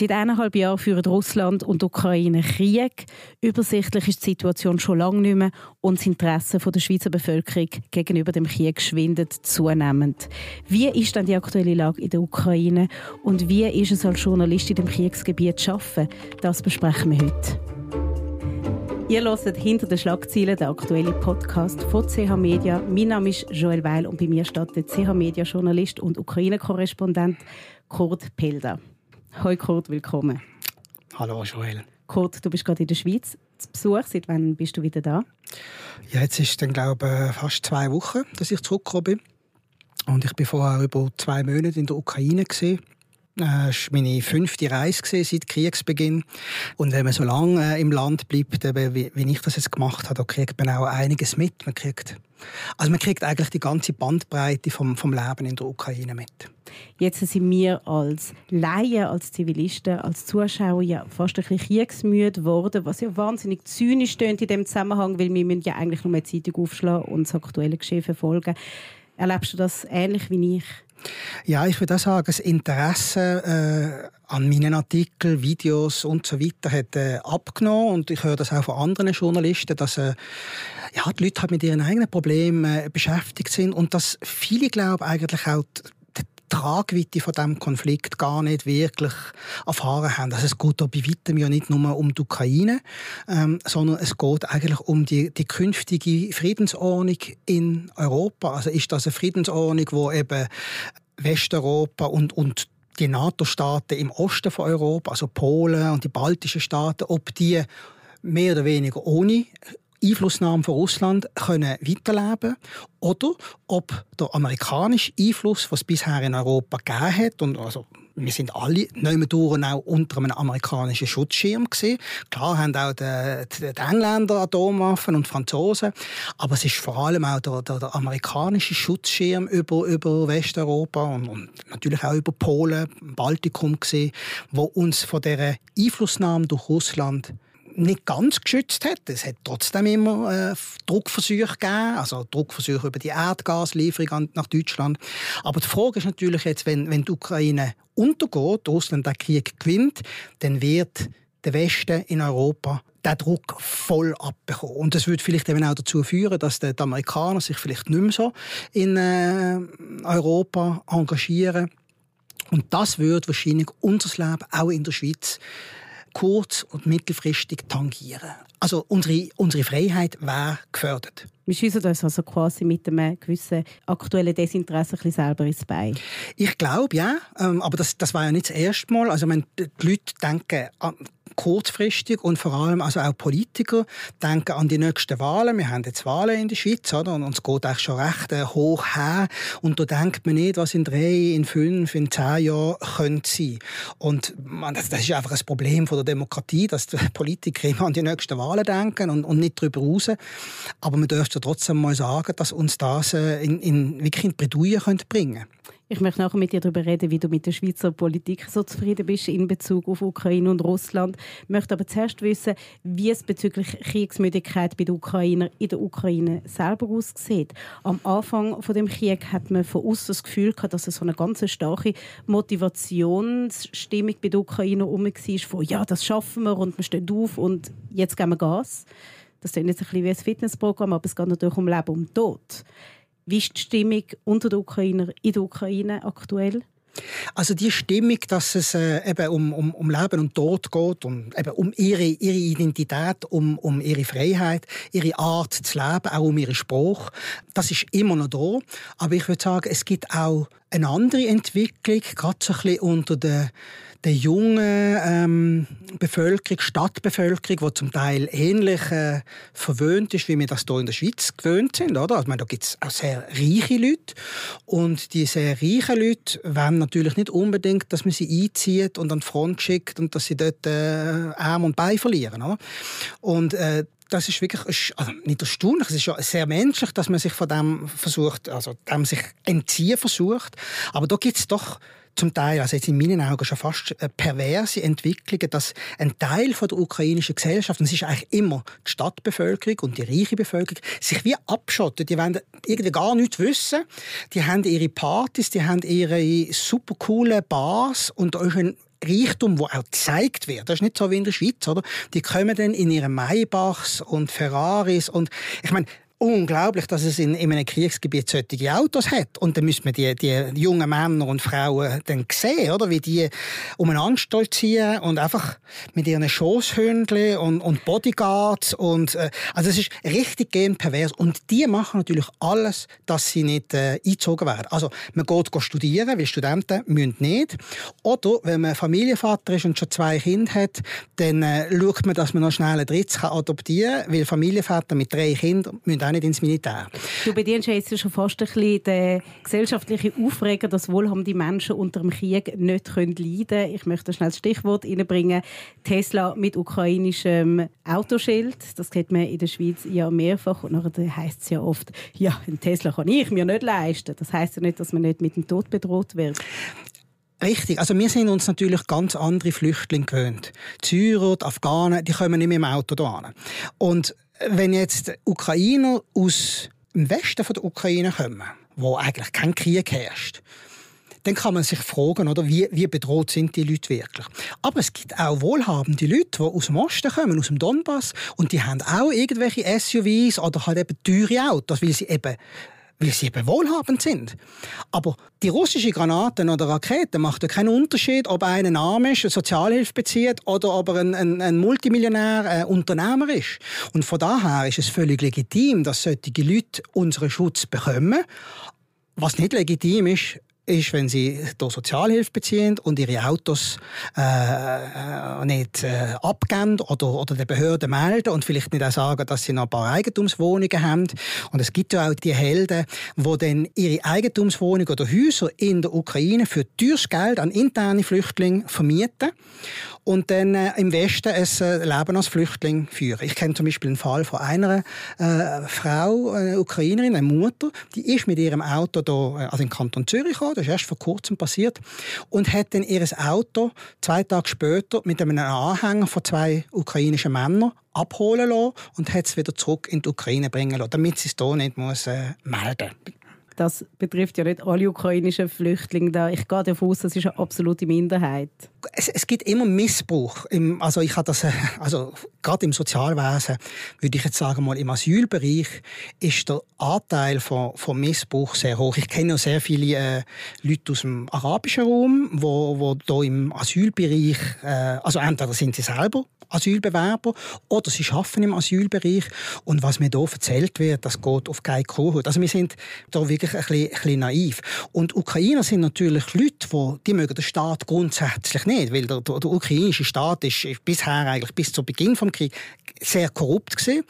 Seit eineinhalb Jahren führen Russland und Ukraine Krieg. Übersichtlich ist die Situation schon lange nicht mehr und das Interesse der Schweizer Bevölkerung gegenüber dem Krieg schwindet zunehmend. Wie ist denn die aktuelle Lage in der Ukraine und wie ist es als Journalist in dem Kriegsgebiet zu arbeiten? Das besprechen wir heute. Ihr hört hinter den Schlagzeilen den aktuellen Podcast von CH Media. Mein Name ist Joel Weil und bei mir steht der CH Media Journalist und Ukraine-Korrespondent Kurt Pelder. Hoi Kurt, willkommen. Hallo Joel. Kurt, du bist gerade in der Schweiz zu Besuch. Seit wann bist du wieder da? Ja, jetzt ist dann glaube ich fast zwei Wochen, dass ich zurückgekommen bin. Und ich bin vorher über zwei Monate in der Ukraine gesehen. Das war meine fünfte Reise seit Kriegsbeginn. Und wenn man so lange äh, im Land bleibt, wie ich das jetzt gemacht habe, da kriegt man auch einiges mit. Man kriegt, also man kriegt eigentlich die ganze Bandbreite vom, vom Leben in der Ukraine mit. Jetzt sind wir als Laien, als Zivilisten, als Zuschauer ja fast ein bisschen kriegsmüde geworden, was ja wahnsinnig zynisch stöhnt in dem Zusammenhang, weil wir müssen ja eigentlich nur eine Zeitung aufschlagen und das aktuelle Geschehen verfolgen. Erlebst du das ähnlich wie ich? Ja, ich würde auch sagen, das Interesse äh, an meinen Artikeln, Videos und so weiter hat äh, abgenommen. Und ich höre das auch von anderen Journalisten, dass äh, ja, die Leute halt mit ihren eigenen Problemen äh, beschäftigt sind. Und dass viele glauben eigentlich auch Tragweite von dem Konflikt gar nicht wirklich erfahren haben. Also es geht da bei weitem ja nicht nur um die Ukraine, ähm, sondern es geht eigentlich um die, die künftige Friedensordnung in Europa. Also ist das eine Friedensordnung, wo eben Westeuropa und, und die NATO-Staaten im Osten von Europa, also Polen und die baltischen Staaten, ob die mehr oder weniger ohne Einflussnahme von Russland können weiterleben oder ob der amerikanische Einfluss, was bisher in Europa gegeben hat, und also wir sind alle neumendurch auch unter einem amerikanischen Schutzschirm gesehen. Klar haben auch die, die, die, Engländer Atomwaffen und Franzosen, aber es ist vor allem auch der, der, der amerikanische Schutzschirm über, über Westeuropa und, und, natürlich auch über Polen, Baltikum gesehen, wo uns von der Einflussnahme durch Russland nicht ganz geschützt hat. Es hat trotzdem immer äh, Druckversuche gegeben, also Druckversuche über die Erdgaslieferung nach Deutschland. Aber die Frage ist natürlich jetzt, wenn, wenn die Ukraine untergeht, Russland den Krieg gewinnt, dann wird der Westen in Europa den Druck voll abbekommen. Und das würde vielleicht eben auch dazu führen, dass die Amerikaner sich vielleicht nicht mehr so in äh, Europa engagieren. Und das würde wahrscheinlich unser Leben auch in der Schweiz kurz- und mittelfristig tangieren. Also unsere, unsere Freiheit wäre gefördert. Wir schiessen uns also quasi mit einem gewissen aktuellen Desinteresse ein bisschen selber ins Bein. Ich glaube, ja. Ähm, aber das, das war ja nicht das erste Mal. Also, wenn die Leute denken kurzfristig und vor allem also auch Politiker denken an die nächsten Wahlen. Wir haben jetzt Wahlen in der Schweiz, oder? Und es geht eigentlich schon recht äh, hoch her. Und da denkt man nicht, was in drei, in fünf, in zehn Jahren könnte sein. Und man, das, das ist einfach ein Problem von der Demokratie, dass die Politiker immer an die nächsten Wahlen denken und, und nicht darüber raus. Aber man dürfte trotzdem mal sagen, dass uns das äh, in, in, wirklich in Bredouille bringen könnte. Ich möchte nachher mit dir darüber reden, wie du mit der Schweizer Politik so zufrieden bist in Bezug auf Ukraine und Russland. Ich möchte aber zuerst wissen, wie es bezüglich Kriegsmüdigkeit bei den Ukrainern in der Ukraine selber aussieht. Am Anfang von dem Krieg hat man von außen das Gefühl gehabt, dass es so eine ganz starke Motivationsstimmung bei den Ukrainern herum war, von ja, das schaffen wir und wir stehen auf und jetzt geben wir Gas. Das ist jetzt ein bisschen wie ein Fitnessprogramm, aber es geht natürlich um Leben und Tod. Wie ist die Stimmung unter den Ukrainern in der Ukraine aktuell? Also die Stimmung, dass es äh, eben um, um, um Leben und Tod geht, um, eben um ihre, ihre Identität, um, um ihre Freiheit, ihre Art zu leben, auch um ihren Spruch, das ist immer noch da. Aber ich würde sagen, es gibt auch eine andere Entwicklung, gerade so ein bisschen unter den der jungen ähm, Bevölkerung, Stadtbevölkerung, die zum Teil ähnlich äh, verwöhnt ist, wie wir das hier in der Schweiz gewöhnt sind. Oder? Also, meine, da gibt es auch sehr reiche Leute. Und die sehr reichen Leute wollen natürlich nicht unbedingt, dass man sie einzieht und an die Front schickt und dass sie dort äh, Arm und Bein verlieren. Oder? Und äh, das ist wirklich also nicht erstaunlich, es ist ja sehr menschlich, dass man sich von dem versucht, also dem sich entziehen versucht. Aber da gibt es doch zum Teil, also jetzt in meinen Augen schon fast äh, perverse Entwicklungen, dass ein Teil von der ukrainischen Gesellschaft, und es ist eigentlich immer die Stadtbevölkerung und die reiche Bevölkerung, sich wie abschottet. Die wollen irgendwie gar nichts wissen. Die haben ihre Partys, die haben ihre super coolen Bars und da ist ein Reichtum, wo auch gezeigt wird. Das ist nicht so wie in der Schweiz, oder? Die kommen dann in ihre Maybachs und Ferraris und ich meine, unglaublich, dass es in, in einem Kriegsgebiet solche Autos hat. Und dann müsste man die, die jungen Männer und Frauen dann sehen, oder? wie die umeinander stolzieren und einfach mit ihren Schosshündchen und, und Bodyguards. Und, äh, also es ist richtig gehend pervers. Und die machen natürlich alles, dass sie nicht äh, eingezogen werden. Also man geht studieren, weil Studenten müssen nicht. Oder wenn man Familienvater ist und schon zwei Kinder hat, dann äh, schaut man, dass man noch schnell ein drittes adoptieren kann, weil Familienväter mit drei Kindern müssen auch nicht ins Militär. Du bedienst jetzt schon fast ein bisschen den gesellschaftlichen Aufreger, dass wohlhabende Menschen unter dem Krieg nicht leiden können. Ich möchte schnell das Stichwort reinbringen. Tesla mit ukrainischem Autoschild. Das sieht man in der Schweiz ja mehrfach. Und dann heisst es ja oft, ja, ein Tesla kann ich mir nicht leisten. Das heisst ja nicht, dass man nicht mit dem Tod bedroht wird. Richtig. Also wir sind uns natürlich ganz andere Flüchtlinge gewöhnt. Die Syrer, die Afghanen, die kommen nicht mehr im Auto hierher. Und wenn jetzt Ukrainer aus dem Westen der Ukraine kommen, wo eigentlich kein Krieg herrscht, dann kann man sich fragen, oder, wie, wie bedroht sind die Leute wirklich. Aber es gibt auch wohlhabende Leute, die aus dem Osten kommen, aus dem Donbass, und die haben auch irgendwelche SUVs oder halt eben teure Autos, weil sie eben weil sie eben wohlhabend sind. Aber die russische Granaten oder Raketen macht ja keinen Unterschied, ob einer arm ist, Sozialhilfe bezieht oder ob er ein, ein, ein Multimillionär, ein Unternehmer ist. Und von daher ist es völlig legitim, dass solche Leute unseren Schutz bekommen. Was nicht legitim ist, ist, wenn sie hier Sozialhilfe beziehen und ihre Autos äh, äh, nicht äh, abgeben oder, oder der Behörde melden und vielleicht nicht auch sagen, dass sie noch ein paar Eigentumswohnungen haben. Und es gibt ja auch die Helden, die dann ihre Eigentumswohnungen oder Häuser in der Ukraine für teures Geld an interne Flüchtlinge vermieten und dann äh, im Westen ein äh, Leben als Flüchtling führen. Ich kenne zum Beispiel einen Fall von einer äh, Frau, eine Ukrainerin, eine Mutter, die ist mit ihrem Auto da, äh, also in Kanton Zürich gekommen, das ist erst vor kurzem passiert, und hat dann ihr Auto zwei Tage später mit einem Anhänger von zwei ukrainischen Männern abholen lassen und hat es wieder zurück in die Ukraine bringen lassen, damit sie es hier nicht muss, äh, melden muss das betrifft ja nicht alle ukrainischen Flüchtlinge. Ich gehe davon aus, das ist eine absolute Minderheit. Es, es gibt immer Missbrauch. Im, also ich habe das, äh, also gerade im Sozialwesen würde ich jetzt sagen mal im Asylbereich ist der Anteil von, von Missbrauch sehr hoch. Ich kenne auch sehr viele äh, Leute aus dem arabischen Raum, wo, wo da im Asylbereich, äh, also entweder sind sie selber Asylbewerber oder sie arbeiten im Asylbereich und was mir hier erzählt wird, das geht auf keine Kuhhaut. Also wir sind da wirklich ein bisschen, ein bisschen naiv. Und Ukrainer sind natürlich Leute, die, die mögen den Staat grundsätzlich nicht, weil der, der, der ukrainische Staat ist bisher eigentlich bis zu Beginn des Krieges sehr korrupt gewesen.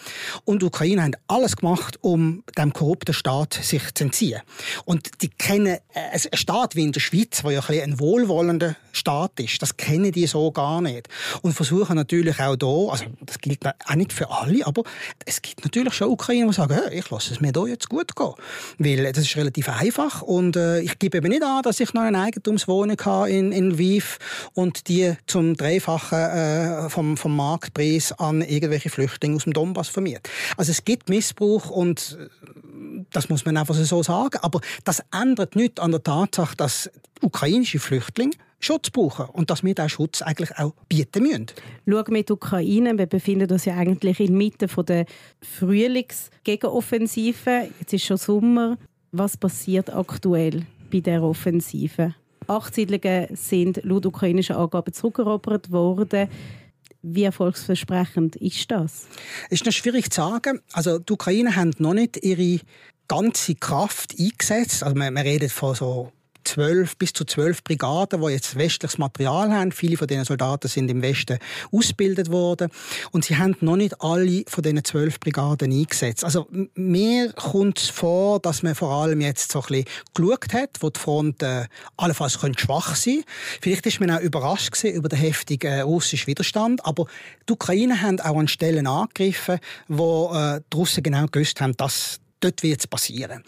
Und die Ukrainer haben alles gemacht, um dem korrupten Staat sich zu entziehen. Und die kennen äh, einen Staat wie in der Schweiz, wo ja ein, ein wohlwollender Staat ist, das kennen die so gar nicht. Und versuchen natürlich auch hier, also das gilt auch nicht für alle, aber es gibt natürlich schon Ukrainer, die sagen, hey, ich lasse es mir hier jetzt gut gehen. Weil das ist relativ einfach und äh, ich gebe eben nicht an, dass ich noch eine Eigentumswohnung habe in, in Lviv und die zum Dreifachen äh, vom, vom Marktpreis an irgendwelche Flüchtlinge aus dem Donbass vermiert. Also es gibt Missbrauch und äh, das muss man einfach so sagen. Aber das ändert nichts an der Tatsache, dass ukrainische Flüchtlinge Schutz brauchen und dass wir diesen Schutz eigentlich auch bieten müssen. Wir die Ukraine. Wir befinden uns ja eigentlich inmitten der Frühlingsgegenoffensive. Jetzt ist schon Sommer. Was passiert aktuell bei der Offensive? Acht Siedlungen sind laut ukrainischen Angaben zurückerobert worden. Wie erfolgsversprechend ist das? Es ist noch schwierig zu sagen. Also die Ukraine haben noch nicht ihre ganze Kraft eingesetzt. Also man, man redet von so zwölf bis zu zwölf Brigaden, die jetzt westliches Material haben. Viele von diesen Soldaten sind im Westen ausgebildet worden und sie haben noch nicht alle von diesen zwölf Brigaden eingesetzt. Also mir kommt es vor, dass man vor allem jetzt so ein bisschen geschaut hat, wo die Front äh, allenfalls schwach sein könnte. Vielleicht ist man auch überrascht gewesen über den heftigen äh, russischen Widerstand, aber die Ukrainer haben auch an Stellen angegriffen, wo äh, die Russen genau gewusst haben, dass dort wird es passieren.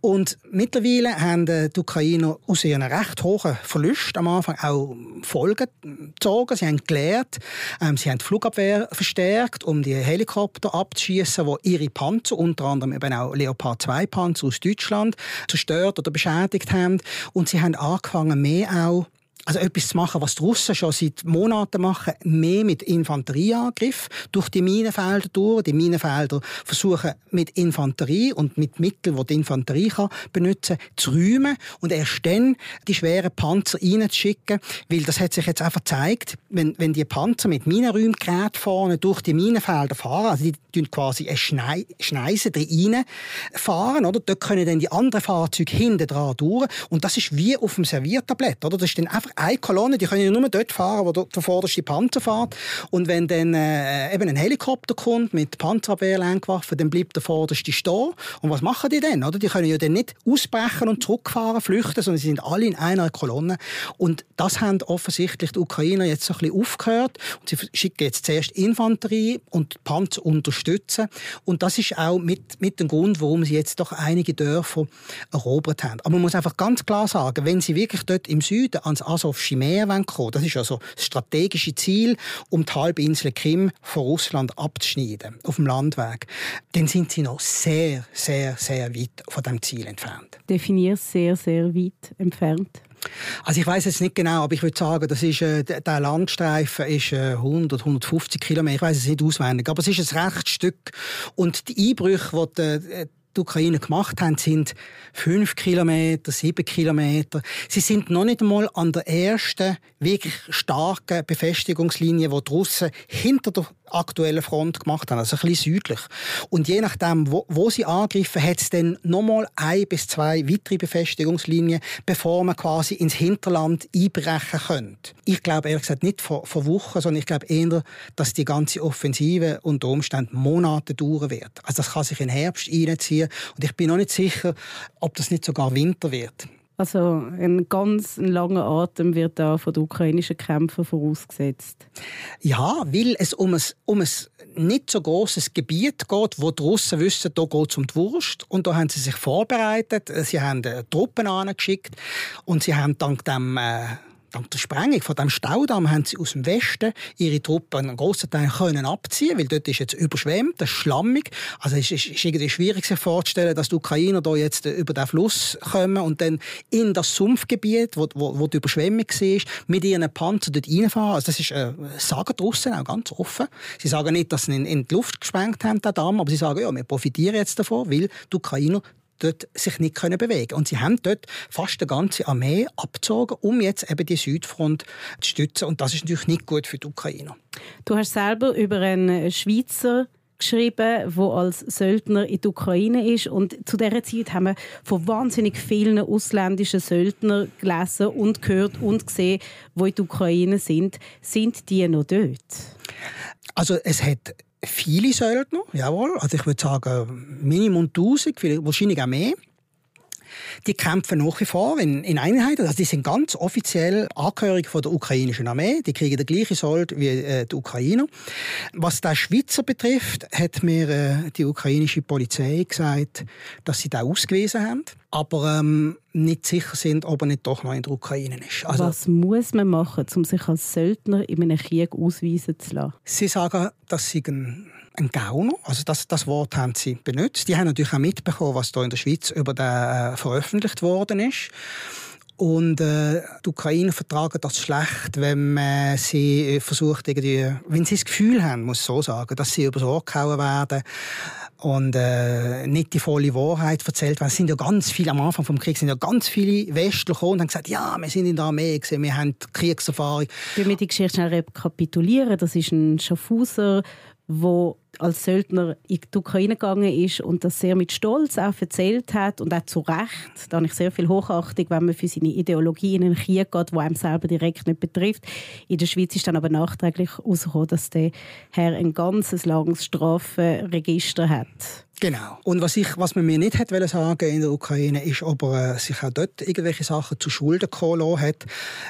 Und mittlerweile haben die Ukrainer aus ihren recht hohen Verlusten am Anfang auch Folgen gezogen. Sie haben gelernt, ähm, sie haben die Flugabwehr verstärkt, um die Helikopter abzuschießen, wo ihre Panzer, unter anderem eben auch Leopard 2 Panzer aus Deutschland, zerstört oder beschädigt haben. Und sie haben angefangen, mehr auch also etwas zu machen, was die Russen schon seit Monaten machen, mehr mit Infanterieangriff durch die Minenfelder durch. Die Minenfelder versuchen mit Infanterie und mit Mitteln, die die Infanterie kann benutzen, zu räumen und erst dann die schweren Panzer reinzuschicken, weil das hat sich jetzt einfach gezeigt, wenn, wenn die Panzer mit Minenräumgeräten vorne durch die Minenfelder fahren, also die tun quasi eine Schnei Schneise drin fahren, oder? Dort können dann die anderen Fahrzeuge hinten dran durch und das ist wie auf dem Serviertablett, oder? Das ist dann einfach eine Kolonne, die können ja nur dort fahren, wo der, der vorderste Panzer fährt. Und wenn dann äh, eben ein Helikopter kommt mit Panzerabwehrlenkwaffen, dann bleibt der vorderste stehen. Und was machen die denn? Oder? Die können ja dann nicht ausbrechen und zurückfahren, flüchten, sondern sie sind alle in einer Kolonne. Und das haben offensichtlich die Ukrainer jetzt so ein bisschen aufgehört. Und sie schicken jetzt zuerst Infanterie und Panzer unterstützen. Und das ist auch mit, mit dem Grund, warum sie jetzt doch einige Dörfer erobert haben. Aber man muss einfach ganz klar sagen, wenn sie wirklich dort im Süden ans Asowsche Meer kommen Das ist also das strategische Ziel, um die Halbinsel Krim von Russland abzuschneiden, auf dem Landweg. Dann sind sie noch sehr, sehr, sehr weit von dem Ziel entfernt. Definier sehr, sehr weit entfernt. Also ich weiß jetzt nicht genau, aber ich würde sagen, das ist, äh, der Landstreifen ist äh, 100, 150 Kilometer. Ich weiß es nicht auswendig, aber es ist ein rechtes Stück. Und die Einbrüche, die die die Ukraine gemacht haben, sind fünf Kilometer, sieben Kilometer. Sie sind noch nicht einmal an der ersten wirklich starken Befestigungslinie, die die Russen hinter der aktuellen Front gemacht haben, also ein bisschen südlich. Und je nachdem, wo, wo sie angreifen, hat es dann nochmal ein bis zwei weitere Befestigungslinien, bevor man quasi ins Hinterland einbrechen könnte. Ich glaube ehrlich gesagt nicht vor, vor Wochen, sondern ich glaube eher, dass die ganze Offensive unter Umständen Monate dauern wird. Also das kann sich in Herbst einziehen und ich bin noch nicht sicher, ob das nicht sogar Winter wird. Also ein ganz langer Atem wird da von den ukrainischen Kämpfern vorausgesetzt. Ja, weil es um ein, um ein nicht so großes Gebiet geht, wo die Russen wissen, da geht es um die Wurst. Und da haben sie sich vorbereitet. Sie haben äh, Truppen angeschickt und sie haben dank dem äh, Dank der Sprengung von dem Staudamm haben sie aus dem Westen ihre Truppen einen grossen Teil können abziehen, weil dort ist jetzt überschwemmt, das ist schlammig. Also es ist, irgendwie schwierig sich vorzustellen, dass die Ukrainer da jetzt über den Fluss kommen und dann in das Sumpfgebiet, wo, wo, wo die Überschwemmung war, mit ihren Panzern dort reinfahren. Also das ist, äh, sagen die Russen auch ganz offen. Sie sagen nicht, dass sie ihn in die Luft gesprengt haben, den Damm, aber sie sagen, ja, wir profitieren jetzt davon, weil die Ukrainer dort sich nicht können bewegen Und sie haben dort fast eine ganze Armee abgezogen, um jetzt eben die Südfront zu stützen. Und das ist natürlich nicht gut für die Ukrainer. Du hast selber über einen Schweizer geschrieben, der als Söldner in der Ukraine ist. Und zu dieser Zeit haben wir von wahnsinnig vielen ausländischen Söldnern gelesen und gehört und gesehen, die in der Ukraine sind. Sind die noch dort? Also es hat viele Söldner, jawohl. Also ich würde sagen Minimum 1000, wahrscheinlich auch mehr. Die kämpfen nach wie vor in, in Einheiten. Also die sind ganz offiziell Angehörige von der ukrainischen Armee. Die kriegen den gleichen Sold wie äh, die Ukrainer. Was der Schweizer betrifft, hat mir äh, die ukrainische Polizei gesagt, dass sie da ausgewiesen haben aber ähm, nicht sicher sind, ob er nicht doch noch in der Ukraine ist. Also, Was muss man machen, um sich als Söldner in einem Krieg ausweisen zu lassen? Sie sagen, dass sie ein ein Gauner. Also das, das Wort haben sie benutzt. Die haben natürlich auch mitbekommen, was da in der Schweiz über den äh, veröffentlicht worden ist. Und äh, die Ukrainer vertragen das schlecht, wenn man sie versucht, irgendwie, wenn sie das Gefühl haben, muss ich so sagen, dass sie übers Ohr gehauen werden und äh, nicht die volle Wahrheit erzählt werden. Es sind ja ganz viele, am Anfang des Krieges sind ja ganz viele Westler gekommen und haben gesagt, ja, wir sind in der Armee, gewesen, wir haben Kriegserfahrung. Ich will die Geschichte schnell rekapitulieren. Das ist ein Schaffhauser, der als Söldner in die Ukraine gegangen ist und das sehr mit Stolz auch erzählt hat und auch zu Recht. Da habe ich sehr viel Hochachtung, wenn man für seine Ideologie in einen Krieg geht, der einem selber direkt nicht betrifft. In der Schweiz ist dann aber nachträglich herausgekommen, dass der Herr ein ganzes langes Strafregister hat. Genau. Und was, ich, was man mir nicht hat sagen in der Ukraine, ist, ob er äh, sich auch dort irgendwelche Sachen zu Schulden gekommen hat.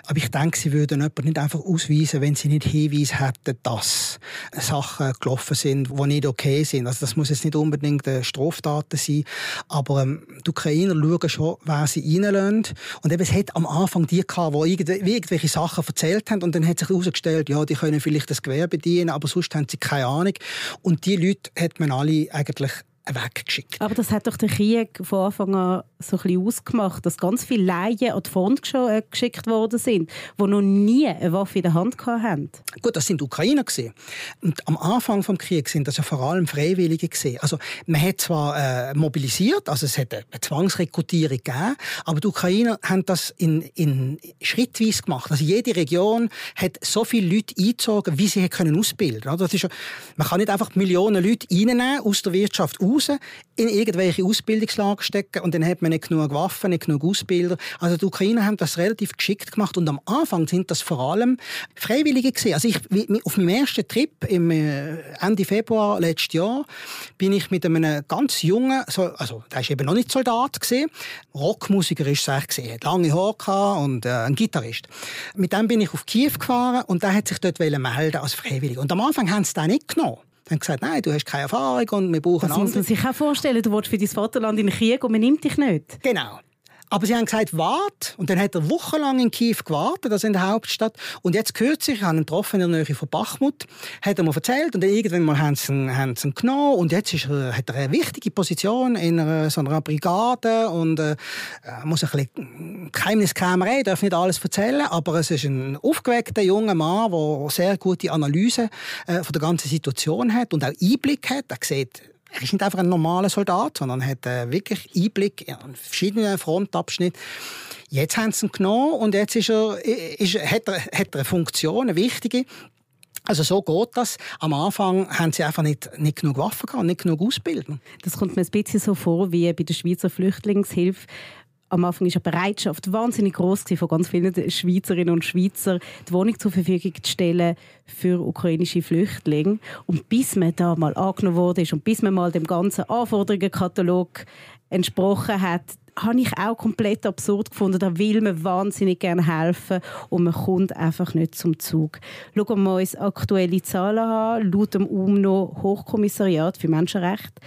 Aber ich denke, sie würden jemanden nicht einfach ausweisen, wenn sie nicht Hinweise hätten, dass Sachen gelaufen sind, die nicht okay sind. Also das muss jetzt nicht unbedingt äh, Straftaten sein. Aber ähm, die Ukrainer schauen schon, wer sie reinlassen. Und eben, es hat am Anfang die gehabt, die irgendwelche Sachen erzählt haben. Und dann hat sich herausgestellt, ja, die können vielleicht das Gewerbe bedienen, aber sonst haben sie keine Ahnung. Und die Leute hat man alle eigentlich weggeschickt. Aber das hat doch der Krieg von Anfang an so ein bisschen ausgemacht, dass ganz viele Laien an die Front äh, geschickt worden sind, die noch nie eine Waffe in der Hand hatten. Gut, das sind Ukrainer gewesen. Und am Anfang des Krieges sind das ja vor allem Freiwillige gewesen. Also man hat zwar äh, mobilisiert, also es hat eine Zwangsrekrutierung gegeben, aber die Ukrainer haben das in, in schrittweise gemacht. Also jede Region hat so viele Leute eingezogen, wie sie können ausbilden. Das ist ja, man kann nicht einfach Millionen Leute reinnehmen aus der Wirtschaft raus, in irgendwelche Ausbildungslager stecken und dann hat man nicht genug Waffen, nicht genug Ausbilder. Also die Ukrainer haben das relativ geschickt gemacht und am Anfang sind das vor allem Freiwillige gewesen. Also ich, auf meinem ersten Trip im äh, Ende Februar letztes Jahr bin ich mit einem ganz jungen, also der ist eben noch nicht Soldat gesehen, Rockmusiker ist es gesehen, lange Haare und äh, ein Gitarrist. Mit dem bin ich auf Kiew gefahren und der hat sich dort melden als Freiwilliger. Und am Anfang haben sie den nicht genommen. Haben gesagt, nein, du hast keine Erfahrung und wir brauchen Das muss man sich auch vorstellen. Du willst für dein Vaterland in den Krieg und man nimmt dich nicht. Genau. Aber sie haben gesagt, wart. Und dann hat er wochenlang in Kiew gewartet, also in der Hauptstadt. Und jetzt kürzlich, ich habe ihn getroffen in der Nähe von Bachmut, hat er mir erzählt. Und dann irgendwann mal haben sie ihn, haben sie ihn genommen. Und jetzt ist er, hat er eine wichtige Position in einer, so einer Brigade. Und äh, muss ein bisschen Geheimniskrämerei, darf nicht alles erzählen. Aber es ist ein aufgeweckter junger Mann, der sehr gute Analyse äh, von der ganzen Situation hat und auch Einblick hat. Er sieht er ist nicht einfach ein normaler Soldat, sondern hat äh, wirklich Einblick in verschiedene Frontabschnitte. Jetzt haben sie ihn genommen und jetzt ist er, ist, hat, er, hat er eine Funktion, eine wichtige. Also so geht das. Am Anfang haben sie einfach nicht, nicht genug Waffen gehabt, nicht genug Ausbildung. Das kommt mir ein bisschen so vor wie bei der Schweizer Flüchtlingshilfe am Anfang ist eine Bereitschaft wahnsinnig groß von ganz vielen Schweizerinnen und Schweizer, die Wohnung zur Verfügung zu stellen für ukrainische Flüchtlinge. Und bis man da mal angenommen wurde und bis man mal dem ganzen Anforderungenkatalog entsprochen hat, habe ich auch komplett absurd gefunden. Da will man wahnsinnig gerne helfen und man kommt einfach nicht zum Zug. Schauen wir uns aktuelle Zahlen an. Laut dem UMNO Hochkommissariat für Menschenrechte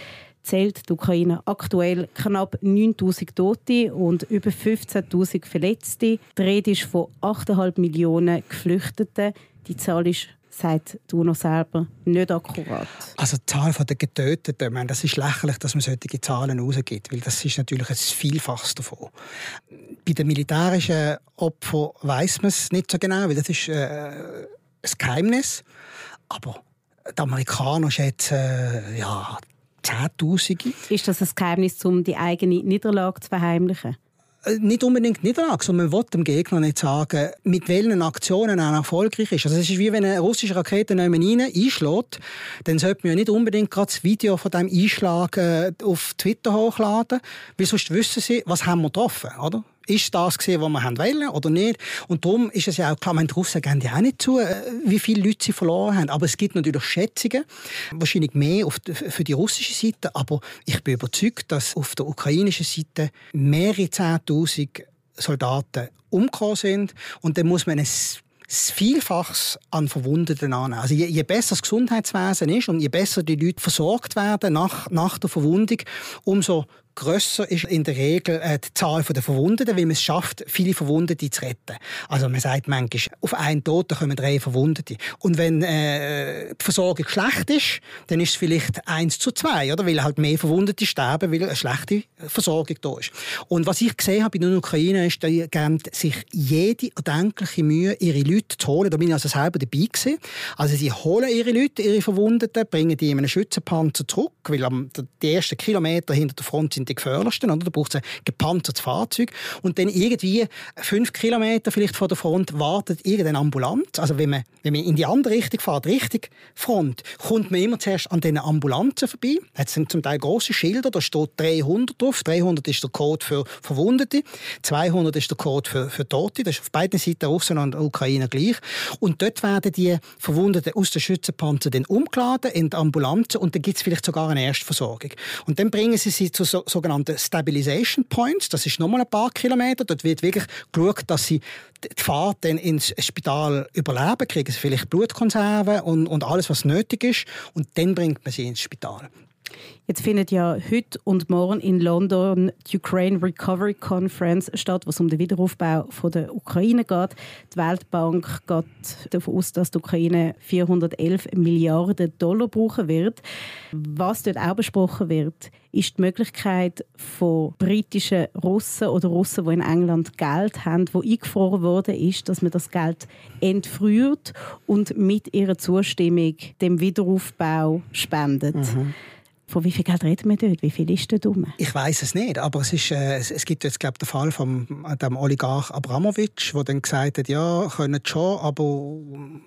zählt die Ukraine aktuell knapp 9000 Tote und über 15.000 Verletzte. Die Rede ist von 8,5 Millionen Geflüchteten. Die Zahl ist sagt du noch selber, nicht akkurat. Also die Zahl der Getöteten, meine, das ist lächerlich, dass man solche Zahlen rausgibt, weil das ist natürlich ein Vielfaches davon. Bei den militärischen Opfern weiß man es nicht so genau, weil das ist äh, ein Geheimnis. Aber die Amerikaner schätzen, äh, ja, Zehntausende. Ist das ein Geheimnis, um die eigene Niederlage zu verheimlichen? Äh, nicht unbedingt Niederlage, sondern man will dem Gegner nicht sagen, mit welchen Aktionen er erfolgreich ist. Also es ist wie wenn eine russische Rakete rein einschlägt, dann sollte man ja nicht unbedingt gerade das Video von diesem Einschlag auf Twitter hochladen, weil sonst wissen sie, was haben wir getroffen, oder? Ist das gesehen, was wir haben wollen oder nicht. Und darum ist es ja auch klar, meine, Russen geben ja auch nicht zu, äh, wie viele Leute sie verloren haben. Aber es gibt natürlich Schätzungen, wahrscheinlich mehr die, für die russische Seite. Aber ich bin überzeugt, dass auf der ukrainischen Seite mehrere Zehntausend Soldaten umgekommen sind. Und dann muss man es Vielfaches an Verwundeten an. Also je, je, besser das Gesundheitswesen ist und je besser die Leute versorgt werden nach, nach der Verwundung, umso grösser ist in der Regel äh, die Zahl der Verwundeten, weil man es schafft, viele Verwundete zu retten. Also man sagt manchmal, auf einen Toten kommen drei Verwundete. Und wenn äh, die Versorgung schlecht ist, dann ist es vielleicht eins zu zwei, oder? weil halt mehr Verwundete sterben, weil eine schlechte Versorgung da ist. Und was ich gesehen habe in der Ukraine, ist, dass geben sich jede erdenkliche Mühe, ihre Leute zu holen. Da bin ich also selber dabei gewesen. Also sie holen ihre Leute, ihre Verwundeten, bringen die in einen Schützenpanzer zurück, weil am, die ersten Kilometer hinter der Front sind die gefährlichsten. Oder? Da braucht es ein gepanzertes Fahrzeug. Und dann irgendwie fünf Kilometer vielleicht vor der Front wartet irgendeine Ambulanz. Also wenn man, wenn man in die andere Richtung fährt, Richtung Front, kommt man immer zuerst an diesen Ambulanzen vorbei. Es sind zum Teil große Schilder, da steht 300 drauf. 300 ist der Code für Verwundete, 200 ist der Code für, für Tote. Das ist auf beiden Seiten Russland und Ukraine gleich. Und dort werden die Verwundeten aus den Schützenpanzern umgeladen in die Ambulanzen und dann gibt es vielleicht sogar eine Erstversorgung. Und dann bringen sie sie zu so, sogenannten Stabilization Points. Das ist nochmal ein paar Kilometer. Dort wird wirklich geschaut, dass sie die Fahrt dann ins Spital überleben, kriegen sie vielleicht Blutkonserven und, und alles, was nötig ist. Und dann bringt man sie ins Spital. Jetzt findet ja heute und morgen in London die Ukraine Recovery Conference statt, was um den Wiederaufbau von der Ukraine geht. Die Weltbank geht davon aus, dass die Ukraine 411 Milliarden Dollar brauchen wird. Was dort auch besprochen wird, ist die Möglichkeit von britischen Russen oder Russen, die in England Geld haben, wo eingefroren worden ist, dass man das Geld entfriert und mit ihrer Zustimmung dem Wiederaufbau spendet. Mhm. Von wie viel Geld reden wir dort? Wie viel ist da drum? Ich weiß es nicht, aber es, ist, äh, es, es, gibt jetzt glaube den Fall von dem Oligarch Abramowitsch, der dann gesagt hat, ja, können schon, aber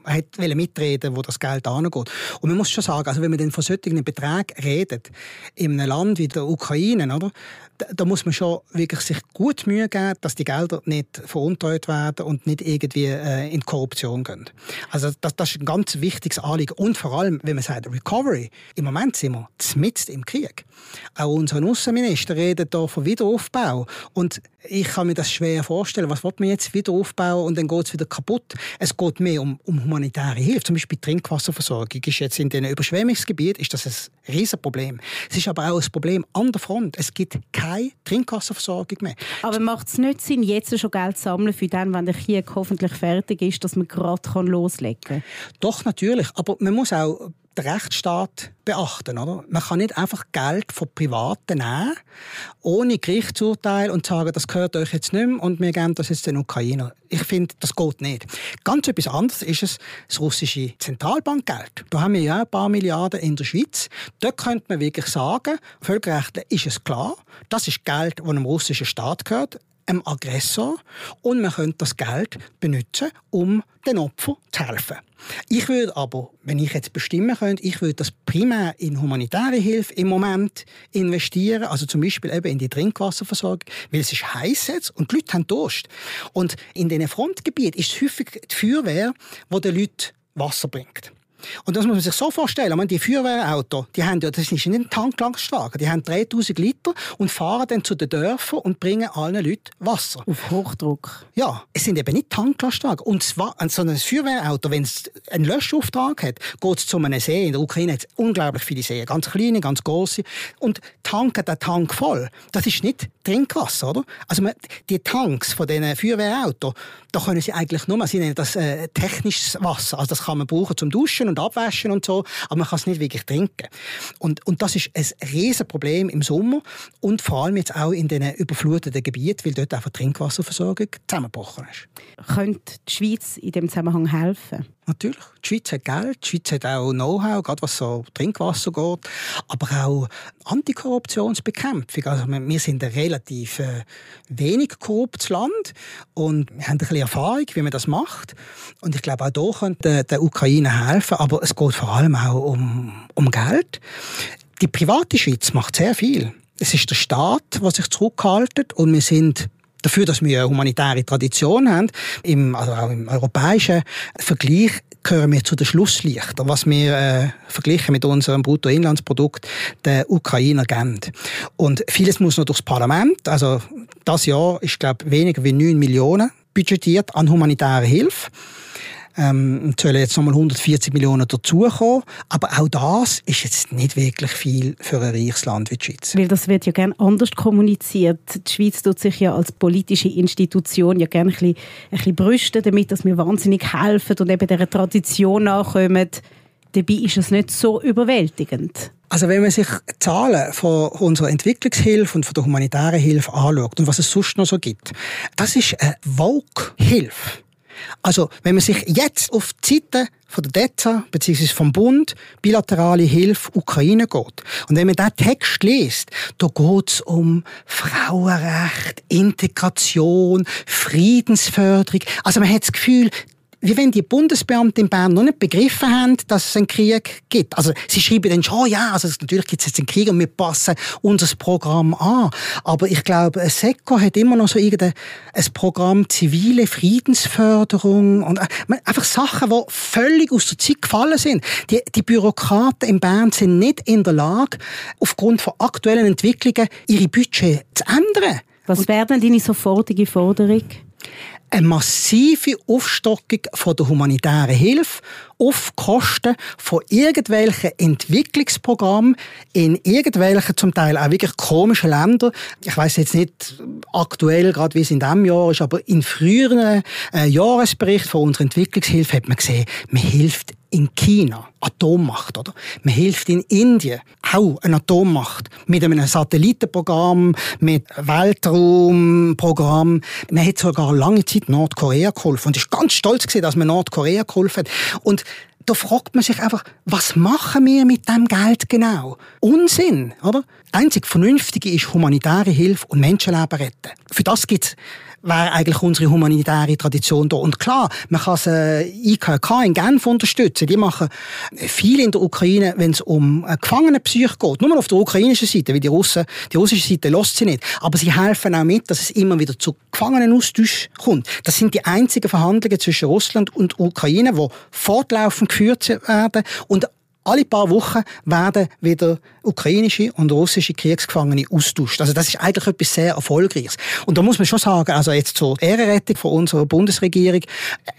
er wollte mitreden, wo das Geld angeht. Und man muss schon sagen, also wenn man dann von solchen Beträgen redet, in einem Land wie der Ukraine, oder, da, da muss man schon wirklich sich gut Mühe geben, dass die Gelder nicht veruntreut werden und nicht irgendwie äh, in Korruption gehen. Also das, das ist ein ganz wichtiges Anliegen. Und vor allem, wenn man sagt Recovery, im Moment sind wir mitten im Krieg. Auch unser Außenminister redet hier von Wiederaufbau. Und ich kann mir das schwer vorstellen. Was wird man jetzt wieder aufbauen und dann geht es wieder kaputt? Es geht mehr um, um humanitäre Hilfe. Zum Beispiel Trinkwasserversorgung ist jetzt in den Überschwemmungsgebieten ist das ein Riesenproblem. Es ist aber auch ein Problem an der Front. Es gibt keine Trinkwasserversorgung mehr. Aber macht es nicht Sinn, jetzt schon Geld zu sammeln für dann, wenn der Krieg hoffentlich fertig ist, dass man gerade loslegen kann? Doch, natürlich. Aber man muss auch den Rechtsstaat beachten. Oder? Man kann nicht einfach Geld von Privaten nehmen, ohne Gerichtsurteil und sagen, das gehört euch jetzt nicht mehr und wir geben das jetzt den Ukrainer. Ich finde, das geht nicht. Ganz etwas anderes ist es, das russische Zentralbankgeld. Da haben wir ja ein paar Milliarden in der Schweiz. Dort könnte man wirklich sagen, völkerrechtlich ist es klar, das ist Geld, das dem russischen Staat gehört einem Aggressor und man könnte das Geld benutzen, um den Opfern zu helfen. Ich würde aber, wenn ich jetzt bestimmen könnte, ich würde das primär in humanitäre Hilfe im Moment investieren, also zum Beispiel eben in die Trinkwasserversorgung, weil es ist heiß jetzt und die Leute haben Durst. Und in diesen Frontgebieten ist es häufig die Feuerwehr, die den Leuten Wasser bringt. Und das muss man sich so vorstellen. meine, die Feuerwehrautos, die haben ja, das ist nicht ein Tanklastwagen, die haben 3000 Liter und fahren dann zu den Dörfern und bringen allen Leuten Wasser. Auf Hochdruck. Ja, es sind eben nicht Tanklastwagen. Und zwar, so ein Feuerwehrauto, wenn es einen Löschauftrag hat, geht es zu einem See. In der Ukraine hat es unglaublich viele Seen. Ganz kleine, ganz große. Und tanken den Tank voll. Das ist nicht Trinkwasser, oder? Also man, die Tanks von diesen Feuerwehrautos, da können sie eigentlich nur, sie nennen das äh, technisches Wasser. Also das kann man brauchen zum Duschen und abwaschen und so, aber man kann es nicht wirklich trinken. Und, und das ist ein riesen Problem im Sommer und vor allem jetzt auch in den überfluteten Gebieten, weil dort einfach die Trinkwasserversorgung zusammengebrochen ist. Könnte die Schweiz in dem Zusammenhang helfen? Natürlich. Die Schweiz hat Geld, die Schweiz hat auch Know-how, gerade was so Trinkwasser geht, aber auch Antikorruptionsbekämpfung. Also wir sind ein relativ äh, wenig korruptes Land und wir haben ein bisschen Erfahrung, wie man das macht. Und ich glaube, auch hier könnte der Ukraine helfen, aber es geht vor allem auch um, um Geld. Die private Schweiz macht sehr viel. Es ist der Staat, der sich zurückhaltet und wir sind dafür, dass wir eine humanitäre Tradition haben. Im, also auch im europäischen Vergleich gehören wir zu den Schlusslichtern, was wir äh, verglichen mit unserem Bruttoinlandsprodukt der Ukrainer geben. Und vieles muss noch durchs Parlament. Also das Jahr ist, glaube ich, weniger wie 9 Millionen budgetiert an humanitärer Hilfe. Ähm, sollen jetzt nochmal 140 Millionen dazukommen. Aber auch das ist jetzt nicht wirklich viel für ein reiches Land wie die Schweiz. Weil das wird ja gerne anders kommuniziert. Die Schweiz tut sich ja als politische Institution ja gerne ein bisschen, ein bisschen brüsten damit, dass wir wahnsinnig helfen und eben dieser Tradition nachkommen. Dabei ist es nicht so überwältigend. Also wenn man sich Zahlen von unserer Entwicklungshilfe und von der humanitären Hilfe anschaut und was es sonst noch so gibt, das ist eine Vogue-Hilfe. Also, wenn man sich jetzt auf die Seite von der DEZA bzw. vom Bund bilaterale Hilfe Ukraine geht. Und wenn man diesen Text liest, da geht es um Frauenrecht, Integration, Friedensförderung. Also man hat das Gefühl, wie wenn die Bundesbeamten in Bern noch nicht begriffen haben, dass es einen Krieg gibt. Also sie schreiben dann schon, ja, also natürlich gibt es jetzt einen Krieg und wir passen unser Programm an. Aber ich glaube, SECO hat immer noch so irgendein ein Programm zivile Friedensförderung und äh, einfach Sachen, die völlig aus der Zeit gefallen sind. Die, die Bürokraten in Bern sind nicht in der Lage, aufgrund von aktuellen Entwicklungen ihre Budget zu ändern. Was wäre denn deine sofortige Forderung? Eine massive Aufstockung von der humanitären Hilfe auf Kosten von irgendwelchen Entwicklungsprogrammen in irgendwelchen zum Teil auch wirklich komischen Ländern. Ich weiß jetzt nicht aktuell, gerade wie es in diesem Jahr ist, aber in früheren äh, Jahresberichten von unserer Entwicklungshilfe hat man gesehen, man hilft in China, Atommacht, oder? Man hilft in Indien, auch eine Atommacht, mit einem Satellitenprogramm, mit Weltraumprogramm. Man hat sogar lange Zeit Nordkorea geholfen und ist ganz stolz gewesen, dass man Nordkorea geholfen hat. Und da fragt man sich einfach, was machen wir mit dem Geld genau? Unsinn, oder? Einzig Vernünftige ist humanitäre Hilfe und Menschenleben retten. Für das gibt's wäre eigentlich unsere humanitäre Tradition da. Und klar, man kann das äh, IKK in Genf unterstützen. Die machen viel in der Ukraine, wenn es um äh, Gefangenenpsych geht. Nur auf der ukrainischen Seite, weil die Russen, die russische Seite lässt sie nicht. Aber sie helfen auch mit, dass es immer wieder zu Gefangenenaustausch kommt. Das sind die einzigen Verhandlungen zwischen Russland und Ukraine, die fortlaufend geführt werden und alle paar Wochen werden wieder ukrainische und russische Kriegsgefangene austauscht. Also das ist eigentlich etwas sehr Erfolgreiches. Und da muss man schon sagen, also jetzt zur Ehrenrettung von unserer Bundesregierung,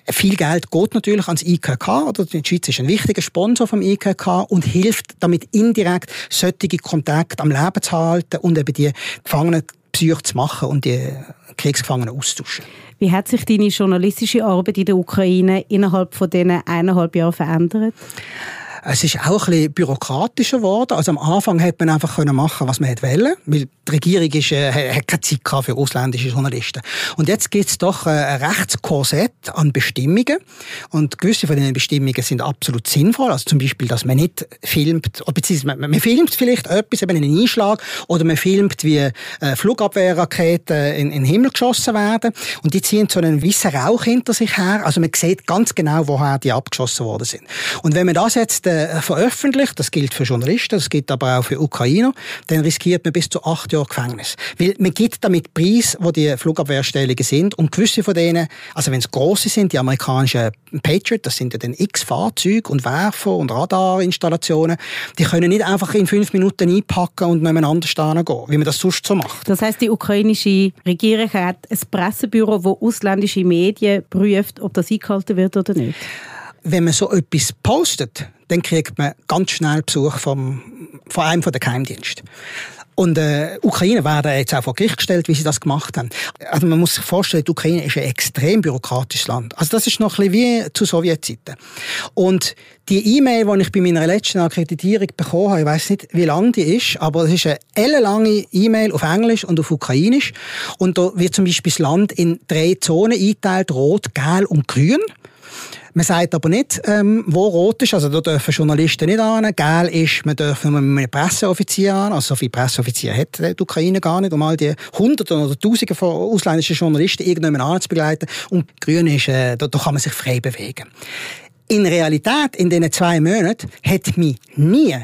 viel Geld geht natürlich ans IKK, oder die Schweiz ist ein wichtiger Sponsor vom IKK und hilft damit indirekt solche Kontakte am Leben zu halten und eben die Gefangenen Psyche zu machen und die Kriegsgefangenen auszutauschen. Wie hat sich deine journalistische Arbeit in der Ukraine innerhalb von diesen eineinhalb Jahren verändert? Es ist auch ein bisschen bürokratischer geworden. Also am Anfang hätte man einfach können machen, was man hätte wollen, weil die Regierung ist, äh, hat keine Zeit für ausländische Journalisten. Und jetzt gibt es doch äh, ein Rechtskorsett an Bestimmungen und gewisse von diesen Bestimmungen sind absolut sinnvoll. Also zum Beispiel, dass man nicht filmt, beziehungsweise man, man filmt vielleicht etwas, eben einen Einschlag, oder man filmt, wie äh, Flugabwehrraketen in, in den Himmel geschossen werden und die ziehen so einen weißen Rauch hinter sich her. Also man sieht ganz genau, woher die abgeschossen worden sind. Und wenn man das jetzt äh, veröffentlicht, das gilt für Journalisten, das gilt aber auch für Ukrainer, dann riskiert man bis zu acht Jahre Gefängnis. Weil man gibt damit Preis, wo die Flugabwehrstellungen sind und gewisse von denen, also wenn es große sind, die amerikanischen Patriot, das sind ja dann x Fahrzeuge und Werfer und Radarinstallationen, die können nicht einfach in fünf Minuten einpacken und nebeneinander stehen gehen, wie man das sonst so macht. Das heißt, die ukrainische Regierung hat ein Pressebüro, das ausländische Medien prüft, ob das eingehalten wird oder nicht? Wenn man so etwas postet, dann kriegt man ganz schnell Besuch vom, von einem der Geheimdienste. Und äh, Ukraine werden jetzt auch vor Gericht gestellt, wie sie das gemacht haben. Also man muss sich vorstellen, die Ukraine ist ein extrem bürokratisches Land. Also das ist noch ein bisschen wie zu Sowjetzeiten. Und die E-Mail, die ich bei meiner letzten Akkreditierung bekommen habe, ich weiß nicht, wie lang die ist, aber es ist eine ellenlange E-Mail auf Englisch und auf Ukrainisch. Und da wird zum Beispiel das Land in drei Zonen eingeteilt, rot, gelb und grün. Man sagt aber nicht, ähm, wo rot ist. Also da dürfen Journalisten nicht an. Gel ist, man darf nur mit einem Presseoffizier an. Also so viele Presseoffiziere hat die Ukraine gar nicht, um all die Hunderten oder Tausende von ausländischen Journalisten irgendjemand anzubegleiten. Und grün ist, äh, da, da kann man sich frei bewegen. In Realität, in diesen zwei Monaten, hat mich nie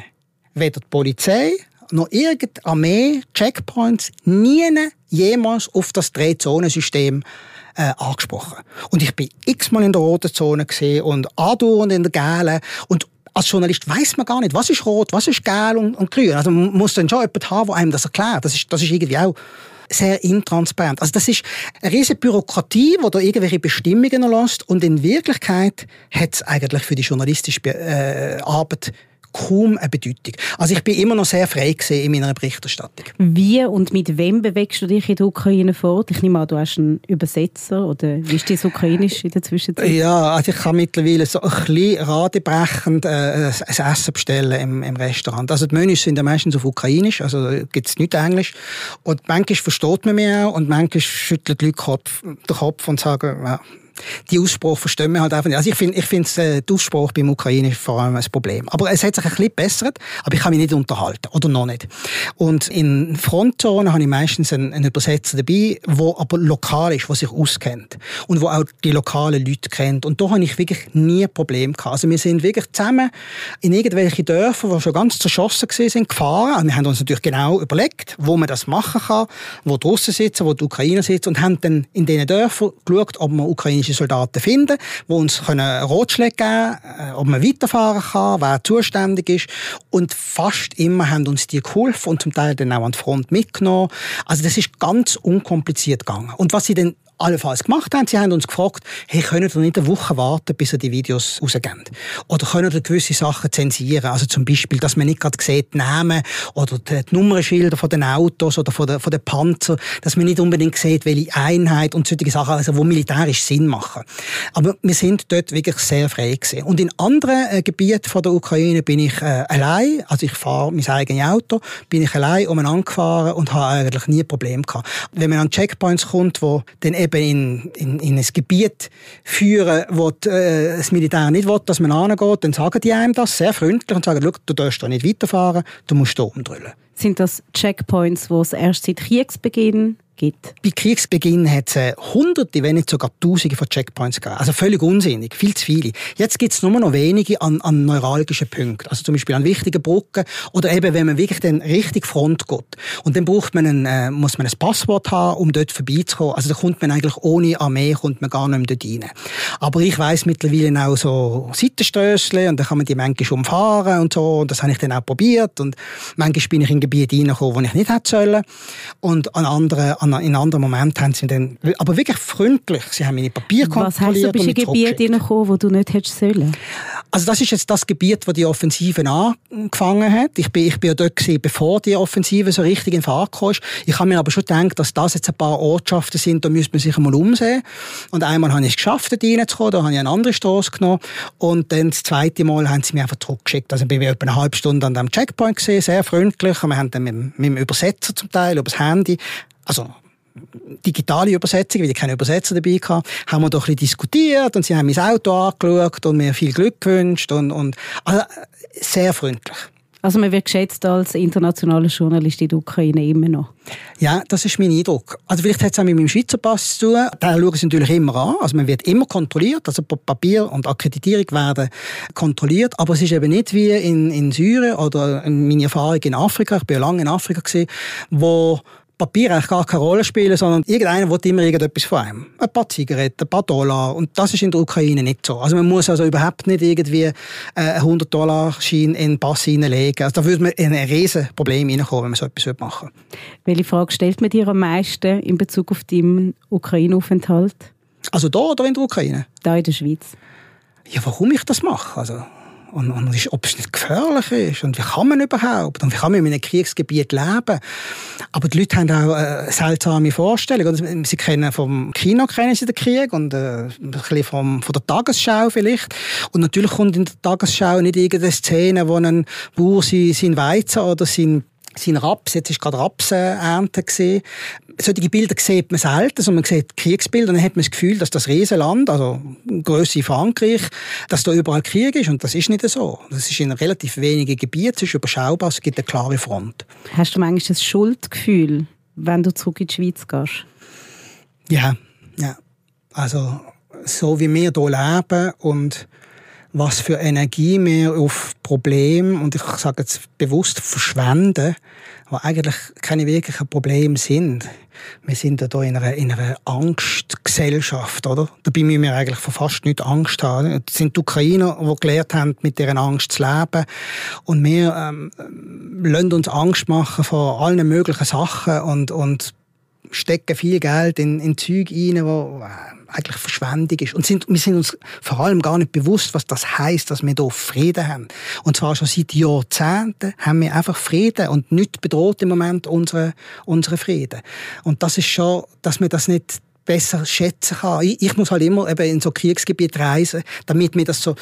weder die Polizei noch irgendeine Armee, Checkpoints, nie jemals auf das Drei-Zonen-System äh, angesprochen. Und ich bin x-mal in der roten Zone gesehen und andauernd in der gelben. Und als Journalist weiß man gar nicht, was ist rot, was ist gelb und, und grün. Also man muss dann schon jemanden haben, der einem das erklärt. Das ist, das ist irgendwie auch sehr intransparent. Also das ist eine riesige Bürokratie, die da irgendwelche Bestimmungen erlässt und in Wirklichkeit hat es eigentlich für die journalistische äh, Arbeit kaum eine Bedeutung. Also ich bin immer noch sehr frei in meiner Berichterstattung. Wie und mit wem bewegst du dich in der Ukraine fort? Ich nehme an, du hast einen Übersetzer oder wie ist das Ukrainisch in der Zwischenzeit? Ja, also ich kann mittlerweile so ein bisschen radebrechend äh, ein Essen bestellen im, im Restaurant. Also die Menüs sind ja meistens auf Ukrainisch, also gibt es nicht Englisch. Und manchmal versteht man mich auch und manchmal schüttelt die Leute Kopf, den Kopf und sagen, ja, die Aussprache verstehen wir halt einfach nicht. Also ich finde, ich finde äh, die Aussprache beim Ukraine ist vor allem ein Problem. Aber es hat sich ein bisschen bessert, aber ich kann mich nicht unterhalten. Oder noch nicht. Und in Frontzonen habe ich meistens einen, einen Übersetzer dabei, der aber lokal ist, der sich auskennt. Und wo auch die lokalen Leute kennt. Und da habe ich wirklich nie ein Problem gehabt. Also wir sind wirklich zusammen in irgendwelche Dörfer, die schon ganz zerschossen sind, gefahren. Und wir haben uns natürlich genau überlegt, wo man das machen kann, wo die Russen sitzen, wo die Ukrainer sitzen und haben dann in diesen Dörfern geschaut, ob man ukrainische ukrainische Soldaten finden, die uns können Ratschläge geben können, äh, ob man weiterfahren kann, wer zuständig ist. Und fast immer haben uns die geholfen und zum Teil dann auch an die Front mitgenommen. Also das ist ganz unkompliziert gegangen. Und was sie dann allenfalls gemacht haben. Sie haben uns gefragt, hey, können ihr nicht eine Woche warten, bis ihr die Videos rausgeben? Oder können ihr gewisse Sachen zensieren? Also zum Beispiel, dass man nicht gerade sieht, die Namen oder die Nummernschilder von den Autos oder von den, von den Panzer, dass man nicht unbedingt sieht, welche Einheit und solche Sachen, also wo militärisch Sinn machen. Aber wir sind dort wirklich sehr frei gewesen. Und in anderen äh, Gebieten von der Ukraine bin ich äh, allein, also ich fahre mein eigenes Auto, bin ich allein umeinander gefahren und habe eigentlich nie Probleme gehabt. Wenn man an Checkpoints kommt, wo dann eben in, in, in ein Gebiet führen, wo äh, das Militär nicht will, dass man angeht, dann sagen die einem das sehr freundlich und sagen, du darfst da nicht weiterfahren, du musst da umdrüllen. Sind das Checkpoints, wo es erst seit Kriegsbeginn gibt. Bei Kriegsbeginn hat es äh, Hunderte, wenn nicht sogar Tausende von Checkpoints gegeben. Also völlig unsinnig, viel zu viele. Jetzt gibt es nur noch wenige an, an neuralgischen Punkten. Also zum Beispiel an wichtigen Brücken oder eben, wenn man wirklich dann richtig Front geht. Und dann braucht man ein, äh, muss man ein Passwort haben, um dort vorbeizukommen. Also da kommt man eigentlich ohne Armee kommt man gar nicht mehr dort rein. Aber ich weiss mittlerweile auch so Seitenstößle und dann kann man die manchmal umfahren und so. Und das habe ich dann auch probiert. Und manchmal bin ich in Gebiete reingekommen, wo ich nicht hätte sollen. Und an anderen, an, in anderen Momenten haben sie dann, aber wirklich freundlich, sie haben meine Papiere kontrolliert. Was heisst, du bist in Gebiet reingekommen, wo du nicht hättest sollen? Also das ist jetzt das Gebiet, wo die Offensive angefangen hat. Ich bin, ich bin ja dort gewesen, bevor die Offensive so richtig in Fahrt kam. Ich habe mir aber schon gedacht, dass das jetzt ein paar Ortschaften sind, da müsste man sich einmal umsehen. Und einmal habe ich es geschafft, dort reinzukommen, da habe ich eine andere Straße genommen. Und dann das zweite Mal haben sie mich einfach zurückgeschickt. Also bin ich etwa eine halbe Stunde an dem Checkpoint gesehen, sehr freundlich. Und wir haben dann mit, mit dem Übersetzer zum Teil, über das Handy, also digitale Übersetzung, weil ich keine Übersetzer dabei hatte, haben wir doch ein bisschen diskutiert und sie haben mein Auto angeschaut und mir viel Glück gewünscht und, und also sehr freundlich. Also man wird geschätzt als internationaler Journalist in der Ukraine immer noch? Ja, das ist mein Eindruck. Also vielleicht hat es auch mit meinem Schweizer Pass zu tun. Da schauen sie natürlich immer an. Also man wird immer kontrolliert. Also Papier und Akkreditierung werden kontrolliert. Aber es ist eben nicht wie in, in Syrien oder in meine Erfahrung in Afrika. Ich bin ja lange in Afrika gewesen, wo Papier eigentlich gar keine Rolle spielen, sondern irgendeiner will immer irgendetwas von einem. Ein paar Zigaretten, ein paar Dollar. Und das ist in der Ukraine nicht so. Also man muss also überhaupt nicht irgendwie äh, einen 100-Dollar-Schein in den Pass hineinlegen. Also da würde man in ein riesen Problem reinkommen, wenn man so etwas machen würde. Welche Frage stellt man dir am meisten in Bezug auf deinen Ukraine-Aufenthalt? Also da oder in der Ukraine? Da in der Schweiz. Ja, warum ich das mache? Also und, und ob es nicht gefährlich ist und wie kann man überhaupt und wie kann man in einem Kriegsgebiet leben. Aber die Leute haben auch äh, seltsame Vorstellungen. Sie kennen vom Kino kennen sie den Krieg und äh, ein bisschen vom, von der Tagesschau vielleicht. Und natürlich kommt in der Tagesschau nicht irgendeine Szene, wo ein Bauer sein Weizen oder sein sein Raps, jetzt ist gerade Rapsernte gesehen. Solche Bilder sieht man selten, sondern man sieht Kriegsbilder und dann hat man das Gefühl, dass das Riesenland, also Größe Frankreich, dass da überall Krieg ist und das ist nicht so. Das ist in relativ wenigen Gebieten, es ist überschaubar, es gibt eine klare Front. Hast du manchmal ein Schuldgefühl, wenn du zurück in die Schweiz gehst? Ja, ja. Also so wie wir hier leben und was für Energie wir auf Probleme, und ich sage jetzt bewusst verschwenden, die eigentlich keine wirklichen Probleme sind. Wir sind ja hier in einer, in einer Angstgesellschaft, oder? Dabei müssen wir eigentlich von fast nichts Angst haben. Es sind die Ukrainer, die gelernt haben, mit dieser Angst zu leben. Und wir ähm, lassen uns Angst machen vor allen möglichen Sachen und, und stecken viel Geld in, in Zeug rein, wo eigentlich Verschwendung ist. Und sind, wir sind uns vor allem gar nicht bewusst, was das heißt, dass wir hier Frieden haben. Und zwar schon seit Jahrzehnten haben wir einfach Frieden und nichts bedroht im Moment unsere, unsere Frieden. Und das ist schon, dass wir das nicht besser schätzen kann. Ich, ich, muss halt immer eben in so Kriegsgebiet reisen, damit mir das so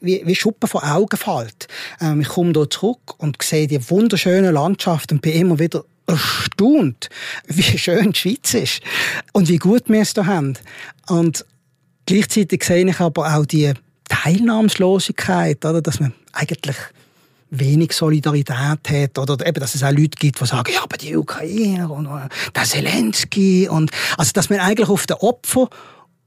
wie, wie Schuppen vor Augen fällt. Ähm, ich komme hier zurück und sehe die wunderschöne Landschaft und bin immer wieder erstaunt, wie schön die Schweiz ist und wie gut wir es hier haben. Und gleichzeitig sehe ich aber auch die Teilnahmslosigkeit, oder, dass man eigentlich wenig Solidarität hat oder eben, dass es auch Leute gibt, die sagen, ja, aber die Ukrainer und äh, der Zelensky und also, dass man eigentlich auf den Opfer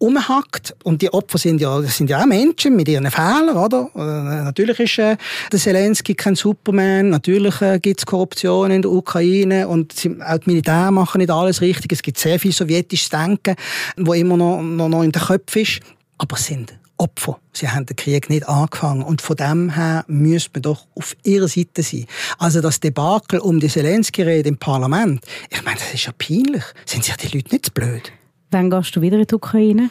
umhackt. Und die Opfer sind ja, sind ja auch Menschen mit ihren Fehlern, oder? Äh, natürlich ist äh, der Zelensky kein Superman, natürlich äh, gibt es Korruption in der Ukraine und auch die Militär machen nicht alles richtig. Es gibt sehr viel sowjetisches Denken, wo immer noch, noch, noch in den Köpfen ist. Aber es sind Opfer. Sie haben den Krieg nicht angefangen. Und von dem her müsste man doch auf ihrer Seite sein. Also das Debakel um die Zelensky-Rede im Parlament, ich meine, das ist ja peinlich. Sind sich die Leute nicht zu blöd? Wann gehst du wieder in die Ukraine?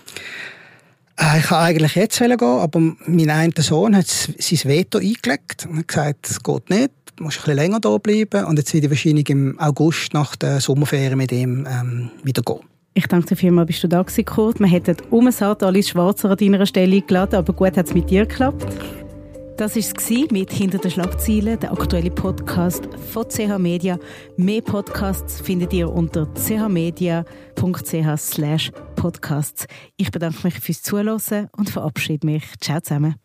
Äh, ich kann eigentlich jetzt gehen, aber mein einer Sohn hat sein Veto eingelegt und hat gesagt, es geht nicht, du musst ein bisschen länger da bleiben und jetzt werde ich wahrscheinlich im August nach der Sommerferien mit ihm ähm, wieder gehen. Ich danke dir vielmals, bist du da gewesen, Kurt. Wir hätten um es Alice Schwarzer an deiner Stelle eingeladen, aber gut hat es mit dir geklappt. Das war es mit «Hinter den Schlagzeilen», der aktuelle Podcast von CH Media. Mehr Podcasts findet ihr unter chmedia.ch podcasts. Ich bedanke mich fürs Zuhören und verabschiede mich. Ciao zusammen.